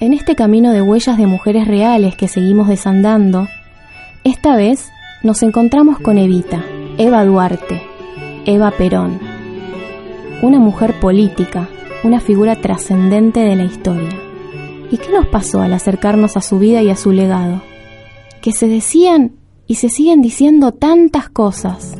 En este camino de huellas de mujeres reales que seguimos desandando, esta vez nos encontramos con Evita, Eva Duarte, Eva Perón, una mujer política, una figura trascendente de la historia. ¿Y qué nos pasó al acercarnos a su vida y a su legado? Que se decían y se siguen diciendo tantas cosas.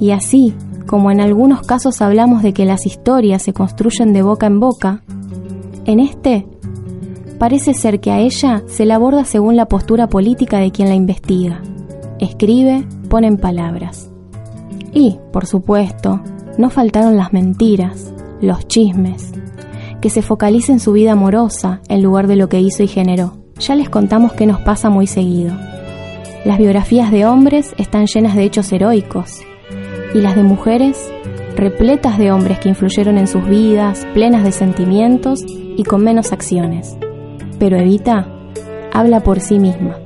Y así, como en algunos casos hablamos de que las historias se construyen de boca en boca, en este parece ser que a ella se la aborda según la postura política de quien la investiga. Escribe, pone en palabras. Y, por supuesto, no faltaron las mentiras, los chismes, que se focalice en su vida amorosa en lugar de lo que hizo y generó. Ya les contamos que nos pasa muy seguido. Las biografías de hombres están llenas de hechos heroicos y las de mujeres repletas de hombres que influyeron en sus vidas, plenas de sentimientos y con menos acciones pero Evita habla por sí misma,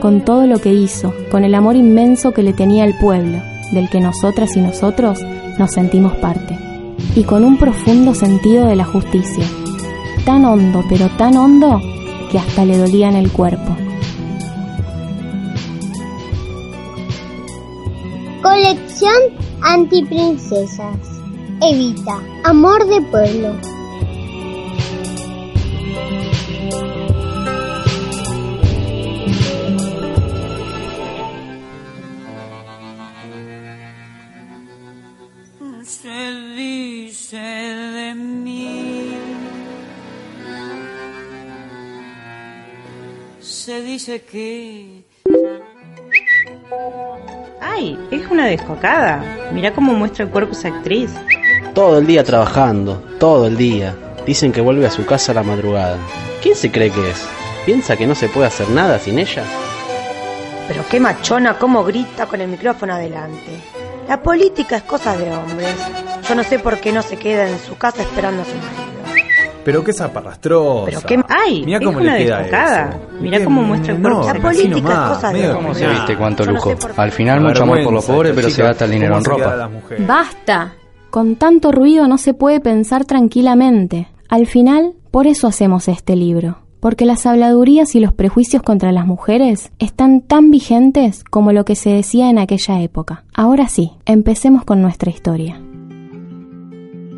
con todo lo que hizo, con el amor inmenso que le tenía al pueblo, del que nosotras y nosotros nos sentimos parte, y con un profundo sentido de la justicia, tan hondo, pero tan hondo, que hasta le dolía en el cuerpo. Colección Antiprincesas. Evita, amor de pueblo. Dice que... ¡Ay! Es una descocada. Mira cómo muestra el cuerpo esa actriz. Todo el día trabajando, todo el día. Dicen que vuelve a su casa a la madrugada. ¿Quién se cree que es? ¿Piensa que no se puede hacer nada sin ella? Pero qué machona, cómo grita con el micrófono adelante. La política es cosa de hombres. Yo no sé por qué no se queda en su casa esperando a su marido. Pero qué zaparrastrosa. Pero qué... ¡Ay! Mira cómo le queda eso. Cómo muestra el cuerpo. la política es cosa de ¿Cómo se viste cuánto lujo? Al final mucho amor por los pobres, pero se gasta el dinero en ropa. ¡Basta! Con tanto ruido no se puede pensar tranquilamente. Al final, por eso hacemos este libro. Porque las habladurías y los prejuicios contra las mujeres están tan vigentes como lo que se decía en aquella época. Ahora sí, empecemos con nuestra historia.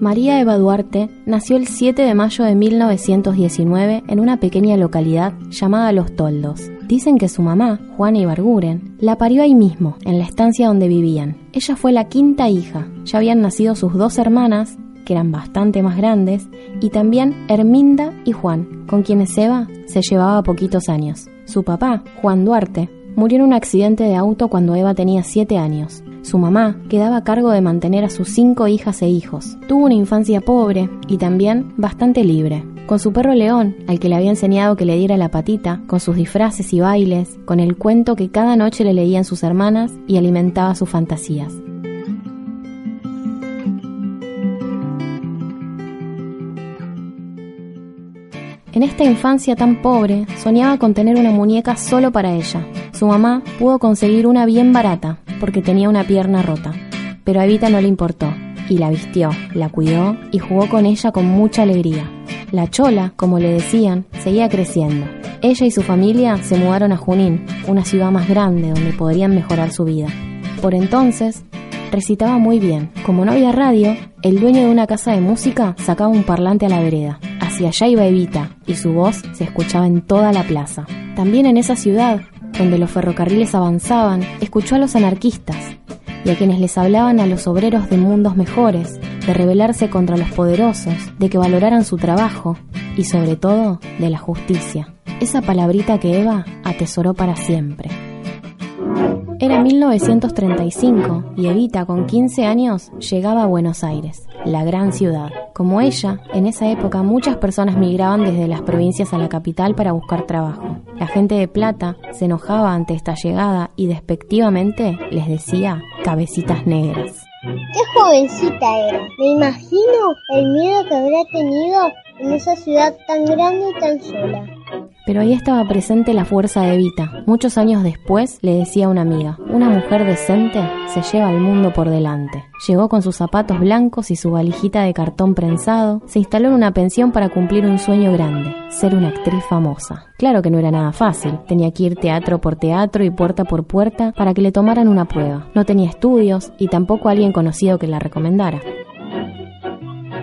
María Eva Duarte nació el 7 de mayo de 1919 en una pequeña localidad llamada Los Toldos. Dicen que su mamá, Juana Ibarguren, la parió ahí mismo, en la estancia donde vivían. Ella fue la quinta hija. Ya habían nacido sus dos hermanas, que eran bastante más grandes, y también Herminda y Juan, con quienes Eva se llevaba poquitos años. Su papá, Juan Duarte, murió en un accidente de auto cuando Eva tenía 7 años. Su mamá quedaba a cargo de mantener a sus cinco hijas e hijos. Tuvo una infancia pobre y también bastante libre. Con su perro León, al que le había enseñado que le diera la patita, con sus disfraces y bailes, con el cuento que cada noche le leían sus hermanas y alimentaba sus fantasías. En esta infancia tan pobre, soñaba con tener una muñeca solo para ella. Su mamá pudo conseguir una bien barata, porque tenía una pierna rota, pero a Evita no le importó, y la vistió, la cuidó y jugó con ella con mucha alegría. La chola, como le decían, seguía creciendo. Ella y su familia se mudaron a Junín, una ciudad más grande donde podrían mejorar su vida. Por entonces, recitaba muy bien. Como no había radio, el dueño de una casa de música sacaba un parlante a la vereda. Hacia allá iba Evita, y su voz se escuchaba en toda la plaza. También en esa ciudad donde los ferrocarriles avanzaban, escuchó a los anarquistas y a quienes les hablaban a los obreros de mundos mejores, de rebelarse contra los poderosos, de que valoraran su trabajo y sobre todo de la justicia. Esa palabrita que Eva atesoró para siempre. Era 1935 y Evita, con 15 años, llegaba a Buenos Aires, la gran ciudad. Como ella, en esa época muchas personas migraban desde las provincias a la capital para buscar trabajo. La gente de Plata se enojaba ante esta llegada y despectivamente les decía cabecitas negras. ¡Qué jovencita era! Me imagino el miedo que habrá tenido en esa ciudad tan grande y tan sola. Pero ahí estaba presente la fuerza de Evita. Muchos años después le decía una amiga, una mujer decente se lleva el mundo por delante. Llegó con sus zapatos blancos y su valijita de cartón prensado, se instaló en una pensión para cumplir un sueño grande, ser una actriz famosa. Claro que no era nada fácil, tenía que ir teatro por teatro y puerta por puerta para que le tomaran una prueba. No tenía estudios y tampoco alguien conocido que la recomendara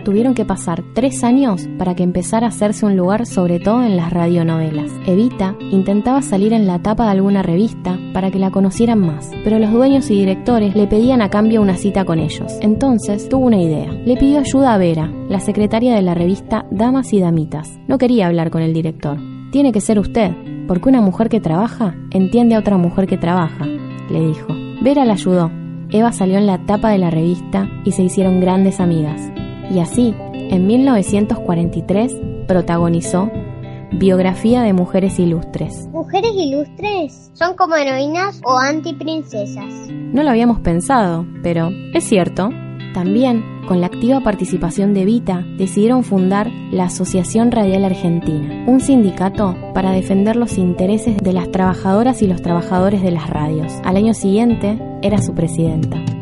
tuvieron que pasar tres años para que empezara a hacerse un lugar sobre todo en las radionovelas. Evita intentaba salir en la tapa de alguna revista para que la conocieran más, pero los dueños y directores le pedían a cambio una cita con ellos. Entonces tuvo una idea. Le pidió ayuda a Vera, la secretaria de la revista Damas y Damitas. No quería hablar con el director. Tiene que ser usted, porque una mujer que trabaja entiende a otra mujer que trabaja, le dijo. Vera la ayudó. Eva salió en la tapa de la revista y se hicieron grandes amigas. Y así, en 1943, protagonizó Biografía de Mujeres Ilustres. ¿Mujeres ilustres? ¿Son como heroínas o antiprincesas? No lo habíamos pensado, pero es cierto. También, con la activa participación de Vita, decidieron fundar la Asociación Radial Argentina, un sindicato para defender los intereses de las trabajadoras y los trabajadores de las radios. Al año siguiente, era su presidenta.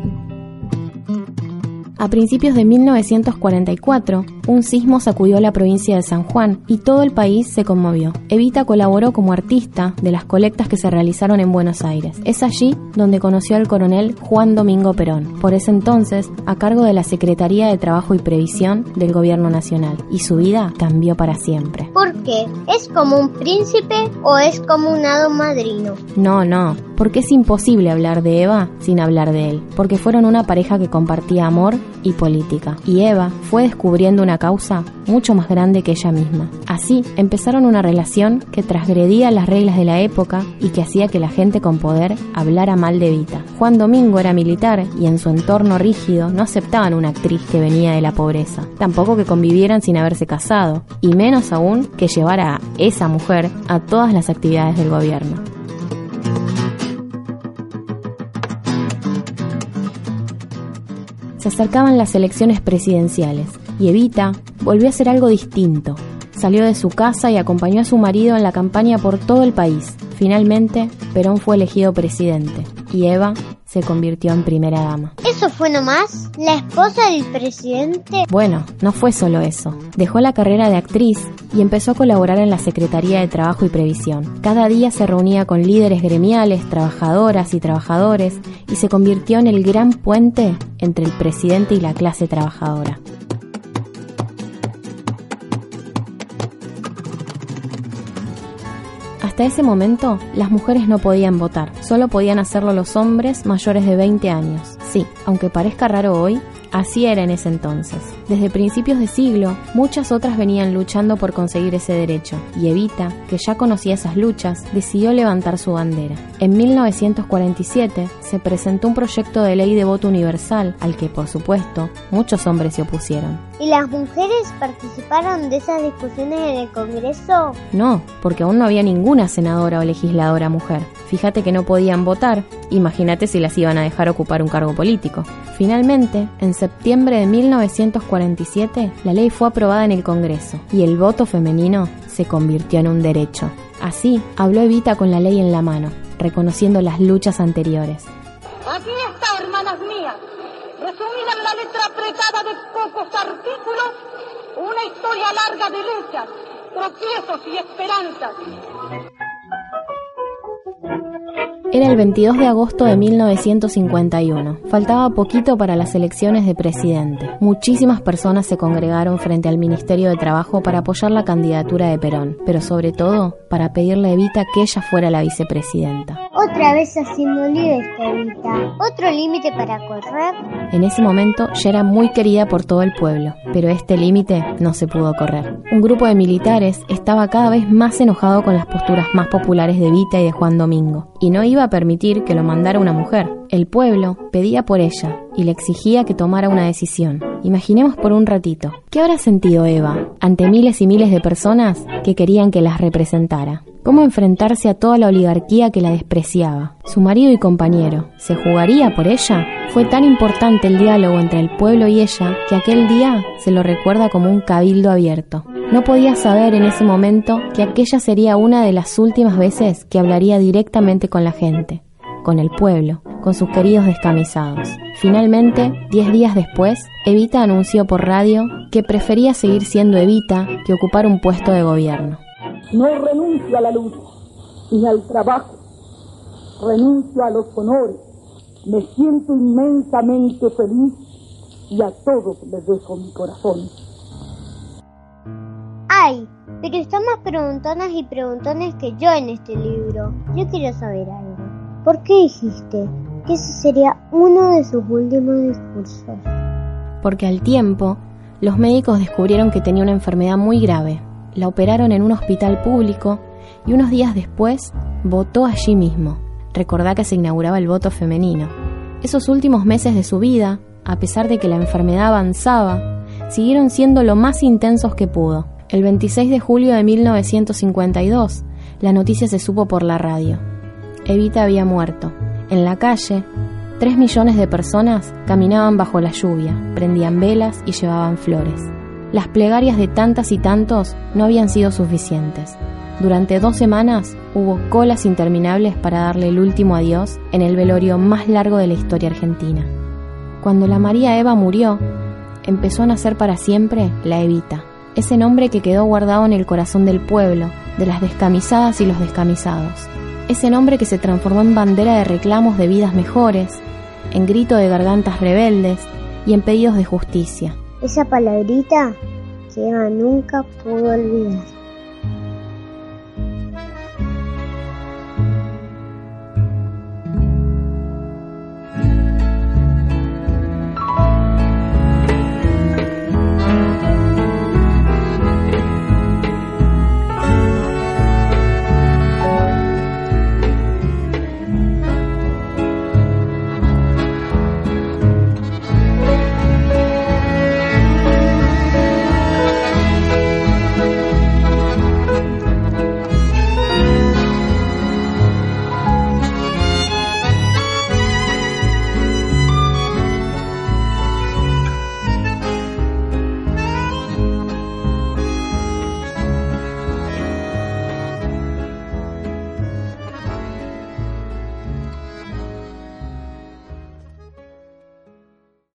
A principios de 1944, un sismo sacudió la provincia de San Juan y todo el país se conmovió. Evita colaboró como artista de las colectas que se realizaron en Buenos Aires. Es allí donde conoció al coronel Juan Domingo Perón, por ese entonces a cargo de la Secretaría de Trabajo y Previsión del Gobierno Nacional, y su vida cambió para siempre. ¿Por qué? ¿Es como un príncipe o es como un hado madrino? No, no, porque es imposible hablar de Eva sin hablar de él, porque fueron una pareja que compartía amor y política, y Eva fue descubriendo una causa mucho más grande que ella misma. Así empezaron una relación que transgredía las reglas de la época y que hacía que la gente con poder hablara mal de Evita. Juan Domingo era militar y en su entorno rígido no aceptaban una actriz que venía de la pobreza, tampoco que convivieran sin haberse casado, y menos aún que llevara a esa mujer a todas las actividades del gobierno. Se acercaban las elecciones presidenciales y Evita volvió a hacer algo distinto. Salió de su casa y acompañó a su marido en la campaña por todo el país. Finalmente, Perón fue elegido presidente y Eva se convirtió en primera dama. ¿Eso fue nomás? ¿La esposa del presidente? Bueno, no fue solo eso. Dejó la carrera de actriz y empezó a colaborar en la Secretaría de Trabajo y Previsión. Cada día se reunía con líderes gremiales, trabajadoras y trabajadores y se convirtió en el gran puente entre el presidente y la clase trabajadora. Hasta ese momento, las mujeres no podían votar, solo podían hacerlo los hombres mayores de 20 años. Sí, aunque parezca raro hoy, Así era en ese entonces. Desde principios de siglo, muchas otras venían luchando por conseguir ese derecho, y Evita, que ya conocía esas luchas, decidió levantar su bandera. En 1947 se presentó un proyecto de ley de voto universal, al que, por supuesto, muchos hombres se opusieron. ¿Y las mujeres participaron de esas discusiones en el Congreso? No, porque aún no había ninguna senadora o legisladora mujer. Fíjate que no podían votar, imagínate si las iban a dejar ocupar un cargo político. Finalmente, en septiembre de 1947, la ley fue aprobada en el Congreso y el voto femenino se convirtió en un derecho. Así, habló Evita con la ley en la mano, reconociendo las luchas anteriores. Aquí está, hermanas mías, resumida en la letra apretada de pocos artículos, una historia larga de luchas, tropiezos y esperanzas. Era el 22 de agosto de 1951. Faltaba poquito para las elecciones de presidente. Muchísimas personas se congregaron frente al Ministerio de Trabajo para apoyar la candidatura de Perón, pero sobre todo para pedirle a Evita que ella fuera la vicepresidenta. Otra vez haciendo lío esta Evita. ¿Otro límite para correr? En ese momento ya era muy querida por todo el pueblo, pero este límite no se pudo correr. Un grupo de militares estaba cada vez más enojado con las posturas más populares de Evita y de Juan Domingo, y no iba permitir que lo mandara una mujer. El pueblo pedía por ella y le exigía que tomara una decisión. Imaginemos por un ratito, ¿qué habrá sentido Eva ante miles y miles de personas que querían que las representara? ¿Cómo enfrentarse a toda la oligarquía que la despreciaba? Su marido y compañero, ¿se jugaría por ella? Fue tan importante el diálogo entre el pueblo y ella que aquel día se lo recuerda como un cabildo abierto. No podía saber en ese momento que aquella sería una de las últimas veces que hablaría directamente con la gente, con el pueblo, con sus queridos descamisados. Finalmente, diez días después, Evita anunció por radio que prefería seguir siendo Evita que ocupar un puesto de gobierno. No renuncio a la lucha ni al trabajo, renuncio a los honores. Me siento inmensamente feliz y a todos les dejo mi corazón. Ay, pero están más preguntonas y preguntones que yo en este libro. Yo quiero saber algo. ¿Por qué dijiste que ese sería uno de sus últimos discursos? Porque al tiempo, los médicos descubrieron que tenía una enfermedad muy grave la operaron en un hospital público y unos días después votó allí mismo. Recordá que se inauguraba el voto femenino. Esos últimos meses de su vida, a pesar de que la enfermedad avanzaba, siguieron siendo lo más intensos que pudo. El 26 de julio de 1952, la noticia se supo por la radio. Evita había muerto. En la calle, tres millones de personas caminaban bajo la lluvia, prendían velas y llevaban flores. Las plegarias de tantas y tantos no habían sido suficientes. Durante dos semanas hubo colas interminables para darle el último adiós en el velorio más largo de la historia argentina. Cuando la María Eva murió, empezó a nacer para siempre la Evita, ese nombre que quedó guardado en el corazón del pueblo, de las descamisadas y los descamisados, ese nombre que se transformó en bandera de reclamos de vidas mejores, en grito de gargantas rebeldes y en pedidos de justicia esa palabrita que Eva nunca pudo olvidar.